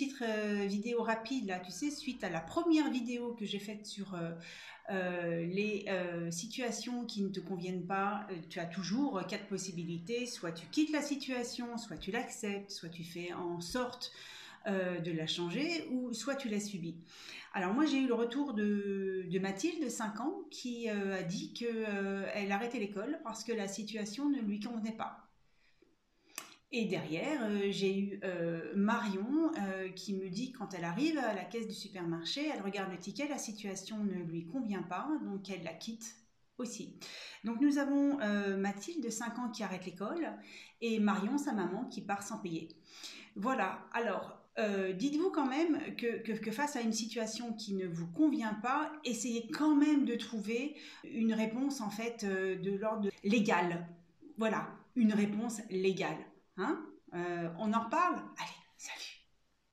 petite euh, vidéo rapide là, tu sais, suite à la première vidéo que j'ai faite sur euh, les situations qui ne te conviennent pas. tu as toujours quatre possibilités. Soit tu quittes la situation, soit tu l'acceptes, soit tu fais en sorte de la changer, ou soit tu la subis. Alors moi j'ai eu le retour de, Mathilde, 5 ans, qui a dit qu'elle arrêtait l'école parce que la situation ne lui convenait pas. Et derrière, euh, j'ai eu euh, Marion euh, qui me dit quand elle arrive à la caisse du supermarché, elle regarde le ticket, la situation ne lui convient pas, donc elle la quitte aussi. Donc nous avons Mathilde de 5 ans qui arrête l'école et Marion, sa maman, qui part sans payer. Voilà, alors dites-vous quand même que, que, face à une situation qui ne vous convient pas, essayez quand même de trouver une réponse en fait de l'ordre légal. Voilà, une réponse légale. Hein euh, on en reparle Allez,